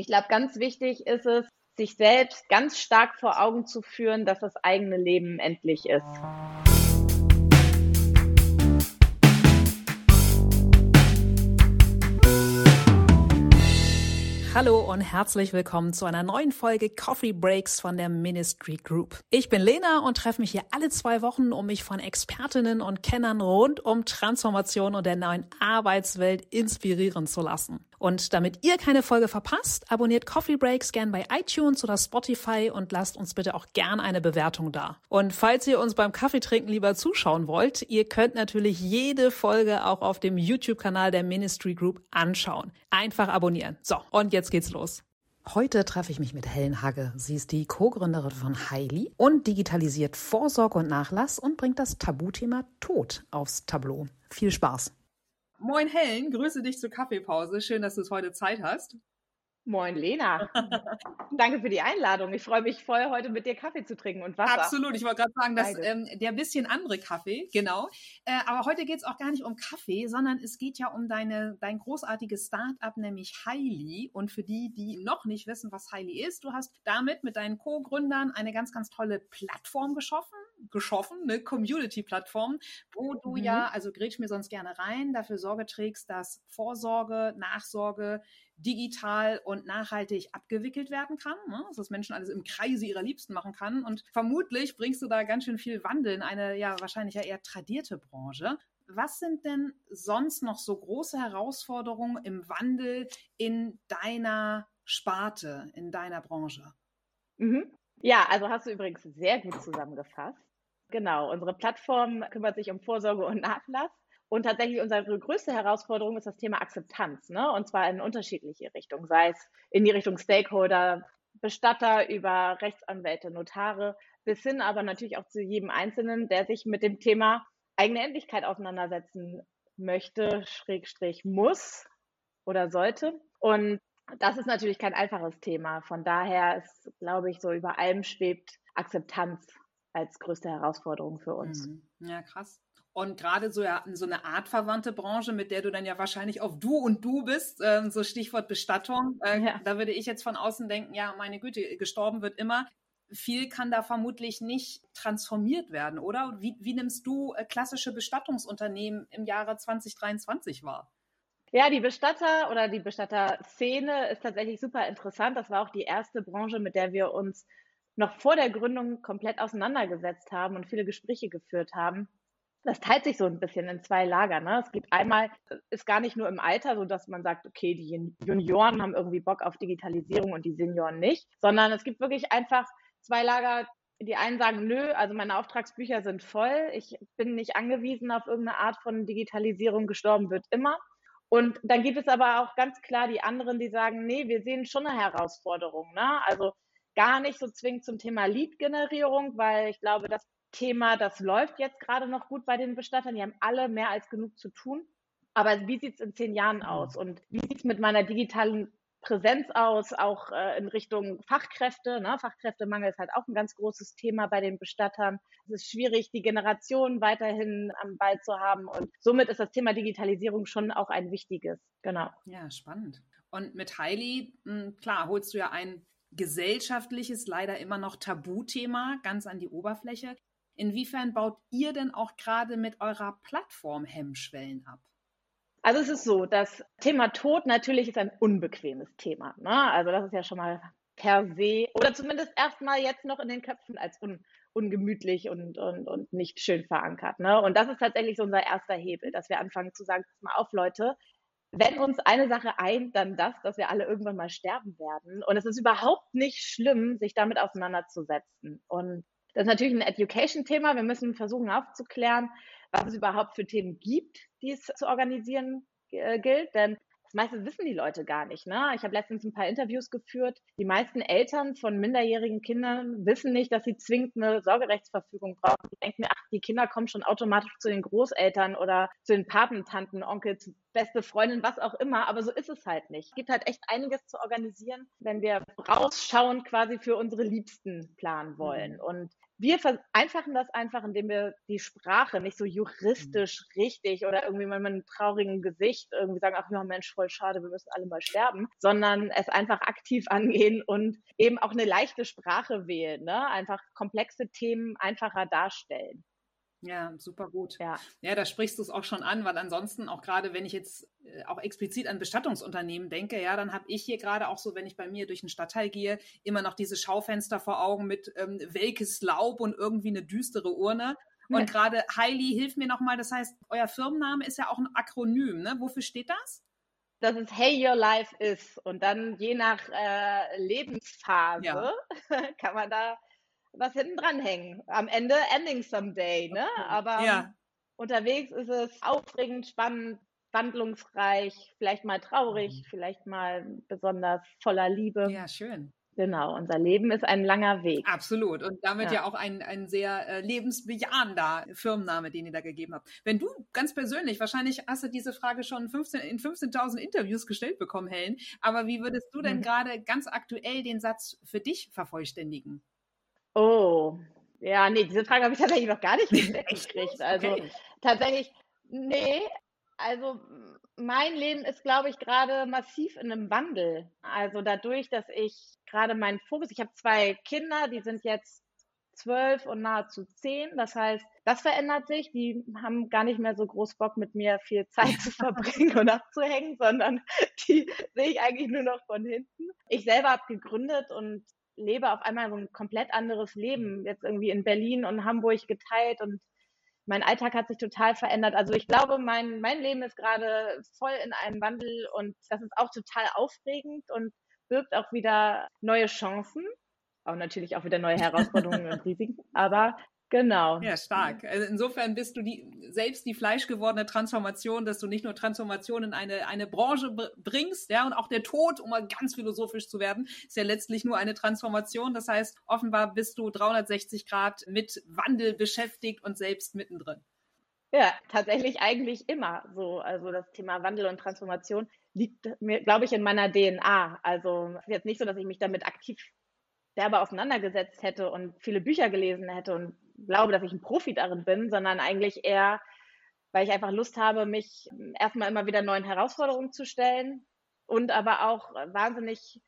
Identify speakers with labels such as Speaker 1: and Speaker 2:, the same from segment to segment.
Speaker 1: Ich glaube, ganz wichtig ist es, sich selbst ganz stark vor Augen zu führen, dass das eigene Leben endlich ist.
Speaker 2: Hallo und herzlich willkommen zu einer neuen Folge Coffee Breaks von der Ministry Group. Ich bin Lena und treffe mich hier alle zwei Wochen, um mich von Expertinnen und Kennern rund um Transformation und der neuen Arbeitswelt inspirieren zu lassen. Und damit ihr keine Folge verpasst, abonniert Coffee Breaks gern bei iTunes oder Spotify und lasst uns bitte auch gern eine Bewertung da. Und falls ihr uns beim Kaffeetrinken lieber zuschauen wollt, ihr könnt natürlich jede Folge auch auf dem YouTube-Kanal der Ministry Group anschauen. Einfach abonnieren. So, und jetzt geht's los. Heute treffe ich mich mit Helen Hagge. Sie ist die Co-Gründerin von Heili und digitalisiert Vorsorge und Nachlass und bringt das Tabuthema Tod aufs Tableau. Viel Spaß! Moin Helen, grüße dich zur Kaffeepause. Schön, dass du es heute Zeit hast.
Speaker 1: Moin Lena. Danke für die Einladung. Ich freue mich voll, heute mit dir Kaffee zu trinken und Wasser.
Speaker 2: Absolut. Ich wollte gerade sagen, dass ähm, der bisschen andere Kaffee, genau. Äh, aber heute geht es auch gar nicht um Kaffee, sondern es geht ja um deine, dein großartiges Start-up, nämlich Highly. Und für die, die noch nicht wissen, was Highly ist, du hast damit mit deinen Co-Gründern eine ganz, ganz tolle Plattform geschaffen, geschaffen, eine Community-Plattform, wo du mhm. ja, also grätsch mir sonst gerne rein, dafür Sorge trägst, dass Vorsorge, Nachsorge, digital und nachhaltig abgewickelt werden kann, ne? dass das Menschen alles im Kreise ihrer Liebsten machen kann. Und vermutlich bringst du da ganz schön viel Wandel in eine ja wahrscheinlich ja eher tradierte Branche. Was sind denn sonst noch so große Herausforderungen im Wandel in deiner Sparte, in deiner Branche?
Speaker 1: Mhm. Ja, also hast du übrigens sehr gut zusammengefasst. Genau, unsere Plattform kümmert sich um Vorsorge und Nachlass. Und tatsächlich unsere größte Herausforderung ist das Thema Akzeptanz, ne? und zwar in unterschiedliche Richtungen, sei es in die Richtung Stakeholder, Bestatter über Rechtsanwälte, Notare, bis hin aber natürlich auch zu jedem Einzelnen, der sich mit dem Thema eigene Endlichkeit auseinandersetzen möchte, Schrägstrich muss oder sollte. Und das ist natürlich kein einfaches Thema. Von daher ist, glaube ich, so über allem schwebt Akzeptanz als größte Herausforderung für uns.
Speaker 2: Mhm. Ja, krass. Und gerade so, ja, so eine artverwandte Branche, mit der du dann ja wahrscheinlich auf du und du bist, äh, so Stichwort Bestattung, äh, ja. da würde ich jetzt von außen denken, ja, meine Güte, gestorben wird immer. Viel kann da vermutlich nicht transformiert werden, oder? Wie, wie nimmst du äh, klassische Bestattungsunternehmen im Jahre 2023 wahr?
Speaker 1: Ja, die Bestatter oder die Bestatterszene ist tatsächlich super interessant. Das war auch die erste Branche, mit der wir uns noch vor der Gründung komplett auseinandergesetzt haben und viele Gespräche geführt haben das teilt sich so ein bisschen in zwei Lager. Ne? Es gibt einmal, ist gar nicht nur im Alter so, dass man sagt, okay, die Junioren haben irgendwie Bock auf Digitalisierung und die Senioren nicht, sondern es gibt wirklich einfach zwei Lager. Die einen sagen, nö, also meine Auftragsbücher sind voll, ich bin nicht angewiesen auf irgendeine Art von Digitalisierung, gestorben wird immer. Und dann gibt es aber auch ganz klar die anderen, die sagen, nee, wir sehen schon eine Herausforderung. Ne? Also gar nicht so zwingend zum Thema Lead-Generierung, weil ich glaube, das Thema, das läuft jetzt gerade noch gut bei den Bestattern. Die haben alle mehr als genug zu tun. Aber wie sieht es in zehn Jahren aus? Und wie sieht es mit meiner digitalen Präsenz aus, auch äh, in Richtung Fachkräfte. Ne? Fachkräftemangel ist halt auch ein ganz großes Thema bei den Bestattern. Es ist schwierig, die Generation weiterhin am Ball zu haben. Und somit ist das Thema Digitalisierung schon auch ein wichtiges. Genau.
Speaker 2: Ja, spannend. Und mit Heili, hm, klar, holst du ja ein gesellschaftliches, leider immer noch Tabuthema ganz an die Oberfläche. Inwiefern baut ihr denn auch gerade mit eurer Plattform Hemmschwellen ab?
Speaker 1: Also es ist so, das Thema Tod natürlich ist ein unbequemes Thema. Ne? Also das ist ja schon mal per se oder zumindest erstmal jetzt noch in den Köpfen als un, ungemütlich und, und, und nicht schön verankert. Ne? Und das ist tatsächlich so unser erster Hebel, dass wir anfangen zu sagen, pass mal auf Leute, wenn uns eine Sache eint, dann das, dass wir alle irgendwann mal sterben werden. Und es ist überhaupt nicht schlimm, sich damit auseinanderzusetzen. Und das ist natürlich ein Education-Thema. Wir müssen versuchen aufzuklären, was es überhaupt für Themen gibt, die es zu organisieren äh, gilt. Denn das meiste wissen die Leute gar nicht. Ne? Ich habe letztens ein paar Interviews geführt. Die meisten Eltern von minderjährigen Kindern wissen nicht, dass sie zwingend eine Sorgerechtsverfügung brauchen. Die denken, ach, die Kinder kommen schon automatisch zu den Großeltern oder zu den Patentanten, Onkels, beste Freundin, was auch immer. Aber so ist es halt nicht. Es gibt halt echt einiges zu organisieren, wenn wir rausschauen quasi für unsere Liebsten planen wollen. Mhm. Und wir vereinfachen das einfach, indem wir die Sprache nicht so juristisch mhm. richtig oder irgendwie mit einem traurigen Gesicht irgendwie sagen, ach ja, Mensch, voll schade, wir müssen alle mal sterben, sondern es einfach aktiv angehen und eben auch eine leichte Sprache wählen, ne? einfach komplexe Themen einfacher darstellen.
Speaker 2: Ja, super gut. Ja, ja da sprichst du es auch schon an, weil ansonsten auch gerade, wenn ich jetzt äh, auch explizit an Bestattungsunternehmen denke, ja, dann habe ich hier gerade auch so, wenn ich bei mir durch den Stadtteil gehe, immer noch diese Schaufenster vor Augen mit ähm, welkes Laub und irgendwie eine düstere Urne. Und ja. gerade Heili, hilf mir nochmal, das heißt, euer Firmenname ist ja auch ein Akronym, ne? Wofür steht das?
Speaker 1: dass es Hey Your Life ist. Und dann je nach äh, Lebensphase ja. kann man da was hinten dran hängen. Am Ende Ending Someday, ne? Aber ja. unterwegs ist es aufregend, spannend, wandlungsreich, vielleicht mal traurig, mhm. vielleicht mal besonders voller Liebe.
Speaker 2: Ja, schön.
Speaker 1: Genau, unser Leben ist ein langer Weg.
Speaker 2: Absolut. Und damit ja, ja auch ein, ein sehr äh, lebensbejahender Firmenname, den ihr da gegeben habt. Wenn du ganz persönlich, wahrscheinlich hast du diese Frage schon 15, in 15.000 Interviews gestellt bekommen, Helen, aber wie würdest du denn mhm. gerade ganz aktuell den Satz für dich vervollständigen?
Speaker 1: Oh, ja, nee, diese Frage habe ich tatsächlich noch gar nicht gekriegt. Also okay. tatsächlich, nee, also mein Leben ist, glaube ich, gerade massiv in einem Wandel. Also dadurch, dass ich gerade meinen Fokus, ich habe zwei Kinder, die sind jetzt zwölf und nahezu zehn. Das heißt, das verändert sich. Die haben gar nicht mehr so groß Bock, mit mir viel Zeit zu verbringen und abzuhängen, sondern die sehe ich eigentlich nur noch von hinten. Ich selber habe gegründet und lebe auf einmal so ein komplett anderes Leben, jetzt irgendwie in Berlin und Hamburg geteilt und mein Alltag hat sich total verändert. Also ich glaube, mein, mein Leben ist gerade voll in einem Wandel und das ist auch total aufregend und birgt auch wieder neue Chancen, auch natürlich auch wieder neue Herausforderungen und Risiken. Aber Genau.
Speaker 2: Ja, stark. Also insofern bist du die, selbst die fleischgewordene Transformation, dass du nicht nur Transformation in eine, eine Branche bringst, ja, und auch der Tod, um mal ganz philosophisch zu werden, ist ja letztlich nur eine Transformation. Das heißt, offenbar bist du 360 Grad mit Wandel beschäftigt und selbst mittendrin.
Speaker 1: Ja, tatsächlich eigentlich immer so. Also das Thema Wandel und Transformation liegt mir, glaube ich, in meiner DNA. Also es ist jetzt nicht so, dass ich mich damit aktiv selber auseinandergesetzt hätte und viele Bücher gelesen hätte und glaube, dass ich ein Profi darin bin, sondern eigentlich eher, weil ich einfach Lust habe, mich erstmal immer wieder neuen Herausforderungen zu stellen und aber auch wahnsinnig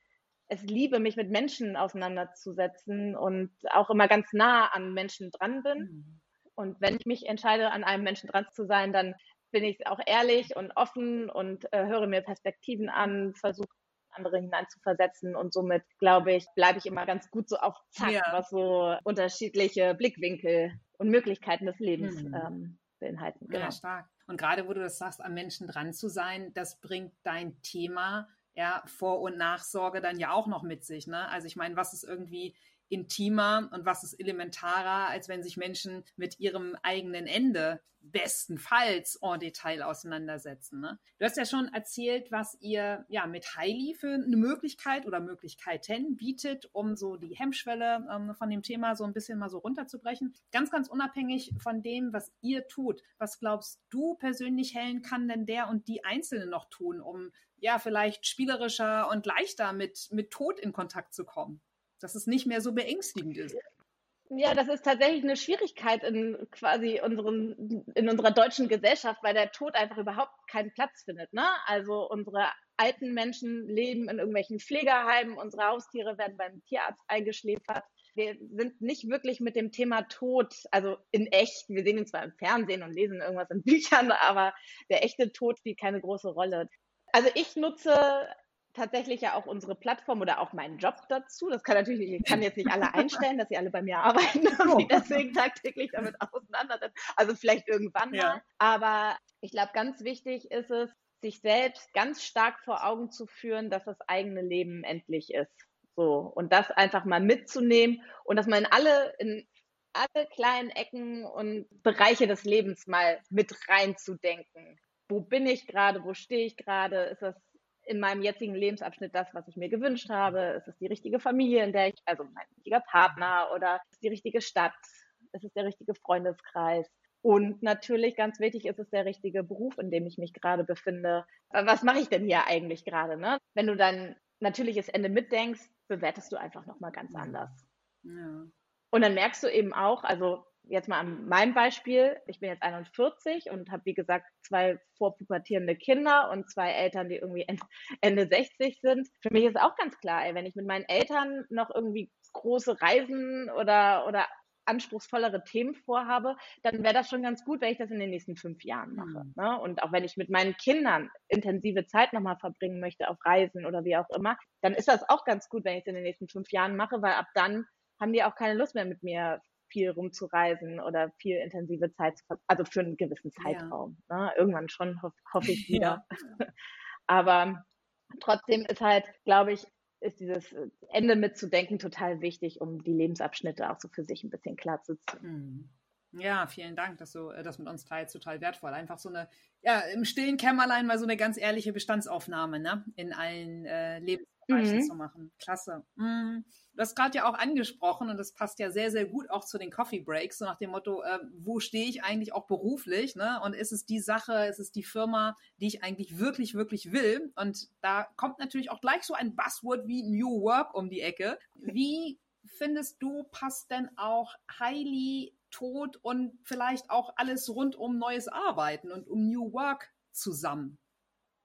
Speaker 1: es liebe, mich mit Menschen auseinanderzusetzen und auch immer ganz nah an Menschen dran bin. Mhm. Und wenn ich mich entscheide, an einem Menschen dran zu sein, dann bin ich auch ehrlich und offen und äh, höre mir Perspektiven an, versuche andere hineinzuversetzen. Und somit, glaube ich, bleibe ich immer ganz gut so auf Zack, ja. was so unterschiedliche Blickwinkel und Möglichkeiten des Lebens mhm. ähm, beinhalten.
Speaker 2: Genau. Ja, stark. Und gerade wo du das sagst, am Menschen dran zu sein, das bringt dein Thema ja, Vor- und Nachsorge dann ja auch noch mit sich. Ne? Also ich meine, was ist irgendwie intimer und was ist elementarer, als wenn sich Menschen mit ihrem eigenen Ende bestenfalls en Detail auseinandersetzen. Ne? Du hast ja schon erzählt, was ihr ja mit Heili für eine Möglichkeit oder Möglichkeiten bietet, um so die Hemmschwelle ähm, von dem Thema so ein bisschen mal so runterzubrechen. Ganz, ganz unabhängig von dem, was ihr tut. Was glaubst du persönlich, Helen, kann denn der und die Einzelne noch tun, um ja vielleicht spielerischer und leichter mit, mit Tod in Kontakt zu kommen? dass es nicht mehr so beängstigend ist.
Speaker 1: Ja, das ist tatsächlich eine Schwierigkeit in quasi unseren, in unserer deutschen Gesellschaft, weil der Tod einfach überhaupt keinen Platz findet. Ne? Also unsere alten Menschen leben in irgendwelchen Pflegerheimen, unsere Haustiere werden beim Tierarzt eingeschläfert. Wir sind nicht wirklich mit dem Thema Tod, also in echt, wir sehen ihn zwar im Fernsehen und lesen irgendwas in Büchern, aber der echte Tod spielt keine große Rolle. Also ich nutze tatsächlich ja auch unsere Plattform oder auch meinen Job dazu. Das kann natürlich nicht, ich kann jetzt nicht alle einstellen, dass sie alle bei mir arbeiten und sich deswegen tagtäglich damit auseinandersetzen. Also vielleicht irgendwann ja. mal. Aber ich glaube, ganz wichtig ist es, sich selbst ganz stark vor Augen zu führen, dass das eigene Leben endlich ist. So. Und das einfach mal mitzunehmen und dass man in alle, in alle kleinen Ecken und Bereiche des Lebens mal mit reinzudenken. Wo bin ich gerade? Wo stehe ich gerade? Ist das in meinem jetzigen Lebensabschnitt das, was ich mir gewünscht habe? Ist es die richtige Familie, in der ich, also mein richtiger Partner oder ist es die richtige Stadt? Ist es der richtige Freundeskreis? Und natürlich ganz wichtig ist es der richtige Beruf, in dem ich mich gerade befinde. Was mache ich denn hier eigentlich gerade? Ne? Wenn du dein natürliches Ende mitdenkst, bewertest du einfach nochmal ganz anders.
Speaker 2: Ja.
Speaker 1: Und dann merkst du eben auch, also jetzt mal an meinem Beispiel, ich bin jetzt 41 und habe, wie gesagt, zwei vorpubertierende Kinder und zwei Eltern, die irgendwie Ende 60 sind. Für mich ist auch ganz klar, ey, wenn ich mit meinen Eltern noch irgendwie große Reisen oder, oder anspruchsvollere Themen vorhabe, dann wäre das schon ganz gut, wenn ich das in den nächsten fünf Jahren mache. Mhm. Ne? Und auch wenn ich mit meinen Kindern intensive Zeit nochmal verbringen möchte auf Reisen oder wie auch immer, dann ist das auch ganz gut, wenn ich es in den nächsten fünf Jahren mache, weil ab dann haben die auch keine Lust mehr mit mir viel rumzureisen oder viel intensive Zeit zu also für einen gewissen Zeitraum. Ja. Ne? Irgendwann schon, hoffe hoff ich wieder. Ja. Aber trotzdem ist halt, glaube ich, ist dieses Ende mitzudenken total wichtig, um die Lebensabschnitte auch so für sich ein bisschen klar zu ziehen.
Speaker 2: Hm. Ja, vielen Dank, dass du äh, das mit uns teilst, total wertvoll. Einfach so eine, ja, im stillen Kämmerlein mal so eine ganz ehrliche Bestandsaufnahme, ne, in allen äh, Lebensbereichen mhm. zu machen. Klasse. Mhm. Du hast gerade ja auch angesprochen und das passt ja sehr, sehr gut auch zu den Coffee Breaks, so nach dem Motto, äh, wo stehe ich eigentlich auch beruflich, ne? Und ist es die Sache, ist es die Firma, die ich eigentlich wirklich, wirklich will? Und da kommt natürlich auch gleich so ein Buzzword wie New Work um die Ecke. Wie findest du, passt denn auch Highly Tod und vielleicht auch alles rund um neues Arbeiten und um New Work zusammen?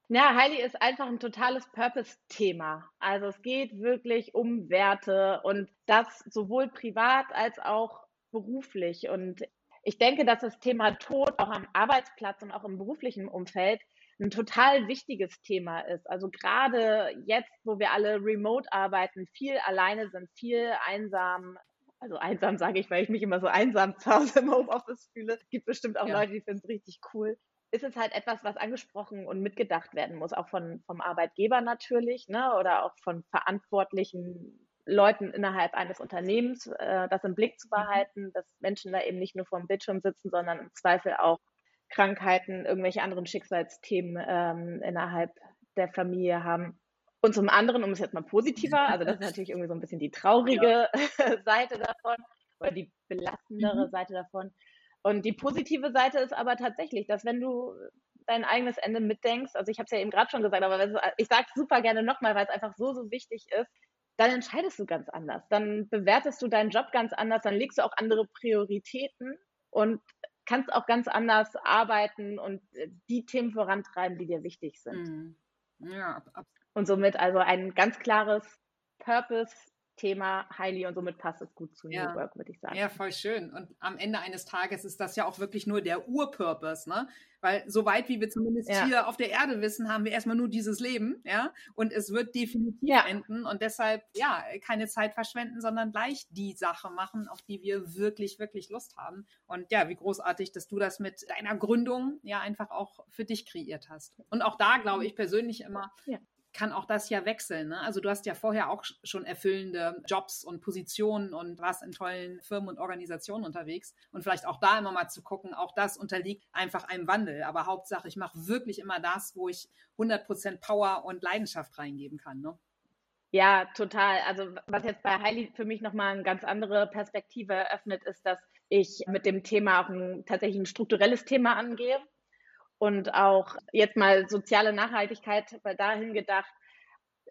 Speaker 1: Ja, Heili ist einfach ein totales Purpose-Thema. Also es geht wirklich um Werte und das sowohl privat als auch beruflich. Und ich denke, dass das Thema Tod auch am Arbeitsplatz und auch im beruflichen Umfeld ein total wichtiges Thema ist. Also gerade jetzt, wo wir alle remote arbeiten, viel alleine sind, viel einsam. Also einsam sage ich, weil ich mich immer so einsam zu Hause im Homeoffice fühle. Es gibt bestimmt auch ja. Leute, die finden es richtig cool ist es halt etwas, was angesprochen und mitgedacht werden muss, auch von, vom Arbeitgeber natürlich, ne, oder auch von verantwortlichen Leuten innerhalb eines Unternehmens, äh, das im Blick zu mhm. behalten, dass Menschen da eben nicht nur vor dem Bildschirm sitzen, sondern im Zweifel auch Krankheiten, irgendwelche anderen Schicksalsthemen ähm, innerhalb der Familie haben. Und zum anderen, um es jetzt mal positiver, also das ist natürlich irgendwie so ein bisschen die traurige ja. Seite davon oder die belastendere mhm. Seite davon, und die positive Seite ist aber tatsächlich, dass wenn du dein eigenes Ende mitdenkst, also ich habe es ja eben gerade schon gesagt, aber ich sage es super gerne nochmal, weil es einfach so, so wichtig ist, dann entscheidest du ganz anders. Dann bewertest du deinen Job ganz anders, dann legst du auch andere Prioritäten und kannst auch ganz anders arbeiten und äh, die Themen vorantreiben, die dir wichtig sind. Mhm. Ja, und somit also ein ganz klares Purpose Thema Highly und somit passt es gut zu ja. New Work, würde ich sagen.
Speaker 2: Ja, voll schön. Und am Ende eines Tages ist das ja auch wirklich nur der Urpurpose, ne? Weil soweit wie wir zumindest ja. hier auf der Erde wissen, haben wir erstmal nur dieses Leben, ja? Und es wird definitiv ja. enden und deshalb, ja, keine Zeit verschwenden, sondern gleich die Sache machen, auf die wir wirklich, wirklich Lust haben. Und ja, wie großartig, dass du das mit deiner Gründung ja einfach auch für dich kreiert hast. Und auch da glaube ich persönlich immer, kann auch das ja wechseln. Ne? Also du hast ja vorher auch schon erfüllende Jobs und Positionen und warst in tollen Firmen und Organisationen unterwegs. Und vielleicht auch da immer mal zu gucken, auch das unterliegt einfach einem Wandel. Aber Hauptsache, ich mache wirklich immer das, wo ich 100% Power und Leidenschaft reingeben kann. Ne?
Speaker 1: Ja, total. Also was jetzt bei Heili für mich nochmal eine ganz andere Perspektive eröffnet, ist, dass ich mit dem Thema auch ein, tatsächlich ein strukturelles Thema angehe und auch jetzt mal soziale Nachhaltigkeit, weil dahin gedacht,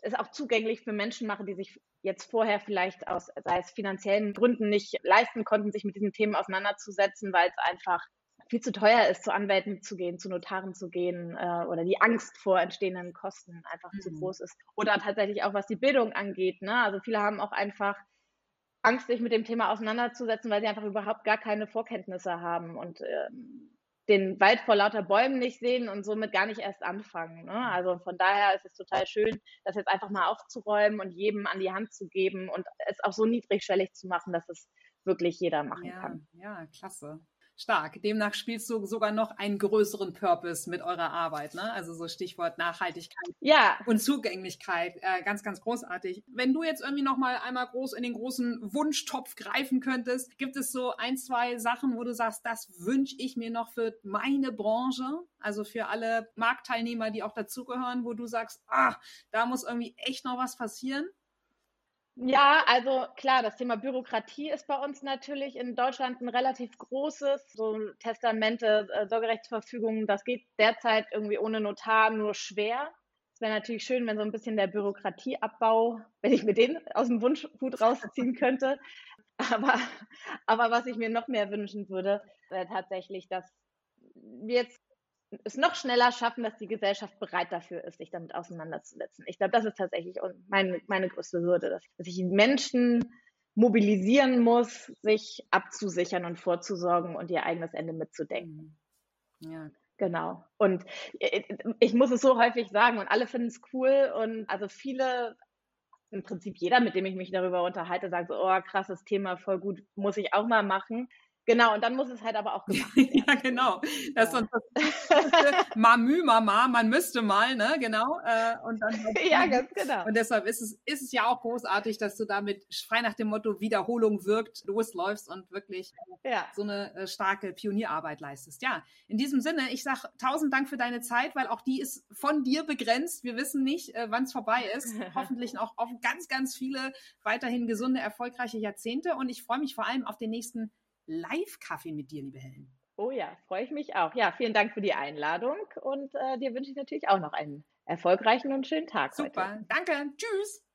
Speaker 1: ist auch zugänglich für Menschen machen, die sich jetzt vorher vielleicht aus, sei es finanziellen Gründen nicht leisten konnten, sich mit diesen Themen auseinanderzusetzen, weil es einfach viel zu teuer ist, zu Anwälten zu gehen, zu Notaren zu gehen äh, oder die Angst vor entstehenden Kosten einfach mhm. zu groß ist. Oder tatsächlich auch, was die Bildung angeht. Ne? Also viele haben auch einfach Angst, sich mit dem Thema auseinanderzusetzen, weil sie einfach überhaupt gar keine Vorkenntnisse haben. Und ähm, den Wald vor lauter Bäumen nicht sehen und somit gar nicht erst anfangen. Ne? Also von daher ist es total schön, das jetzt einfach mal aufzuräumen und jedem an die Hand zu geben und es auch so niedrigschwellig zu machen, dass es wirklich jeder machen
Speaker 2: ja,
Speaker 1: kann.
Speaker 2: Ja, klasse stark. Demnach spielst du sogar noch einen größeren Purpose mit eurer Arbeit, ne? Also so Stichwort Nachhaltigkeit
Speaker 1: ja.
Speaker 2: und Zugänglichkeit, äh, ganz, ganz großartig. Wenn du jetzt irgendwie noch mal einmal groß in den großen Wunschtopf greifen könntest, gibt es so ein, zwei Sachen, wo du sagst, das wünsche ich mir noch für meine Branche, also für alle Marktteilnehmer, die auch dazugehören, wo du sagst, ah, da muss irgendwie echt noch was passieren?
Speaker 1: Ja, also klar, das Thema Bürokratie ist bei uns natürlich in Deutschland ein relativ großes. So Testamente, äh, Sorgerechtsverfügungen, das geht derzeit irgendwie ohne Notar nur schwer. Es wäre natürlich schön, wenn so ein bisschen der Bürokratieabbau, wenn ich mir den aus dem Wunschhut rausziehen könnte. Aber, aber was ich mir noch mehr wünschen würde, wäre tatsächlich, dass wir jetzt es noch schneller schaffen, dass die Gesellschaft bereit dafür ist, sich damit auseinanderzusetzen. Ich glaube, das ist tatsächlich meine, meine größte Hürde, dass, dass ich Menschen mobilisieren muss, sich abzusichern und vorzusorgen und ihr eigenes Ende mitzudenken. Mhm. Ja. Genau. Und äh, ich muss es so häufig sagen und alle finden es cool und also viele, im Prinzip jeder, mit dem ich mich darüber unterhalte, sagt so, oh, krasses Thema, voll gut, muss ich auch mal machen. Genau, und dann muss es halt aber auch gemacht werden.
Speaker 2: ja, genau. Das ja. ist das Mamü, Mama, man müsste mal, ne, genau. Äh, und dann
Speaker 1: ja, ganz genau.
Speaker 2: Und deshalb ist es, ist es ja auch großartig, dass du damit frei nach dem Motto Wiederholung wirkt, losläufst und wirklich ja. so eine äh, starke Pionierarbeit leistest. Ja, in diesem Sinne, ich sag tausend Dank für deine Zeit, weil auch die ist von dir begrenzt. Wir wissen nicht, äh, wann es vorbei ist. Hoffentlich auch auf ganz, ganz viele weiterhin gesunde, erfolgreiche Jahrzehnte. Und ich freue mich vor allem auf den nächsten Live-Kaffee mit dir, liebe Helen.
Speaker 1: Oh ja, freue ich mich auch. Ja, vielen Dank für die Einladung und äh, dir wünsche ich natürlich auch noch einen erfolgreichen und schönen Tag.
Speaker 2: Super,
Speaker 1: heute.
Speaker 2: danke. Tschüss.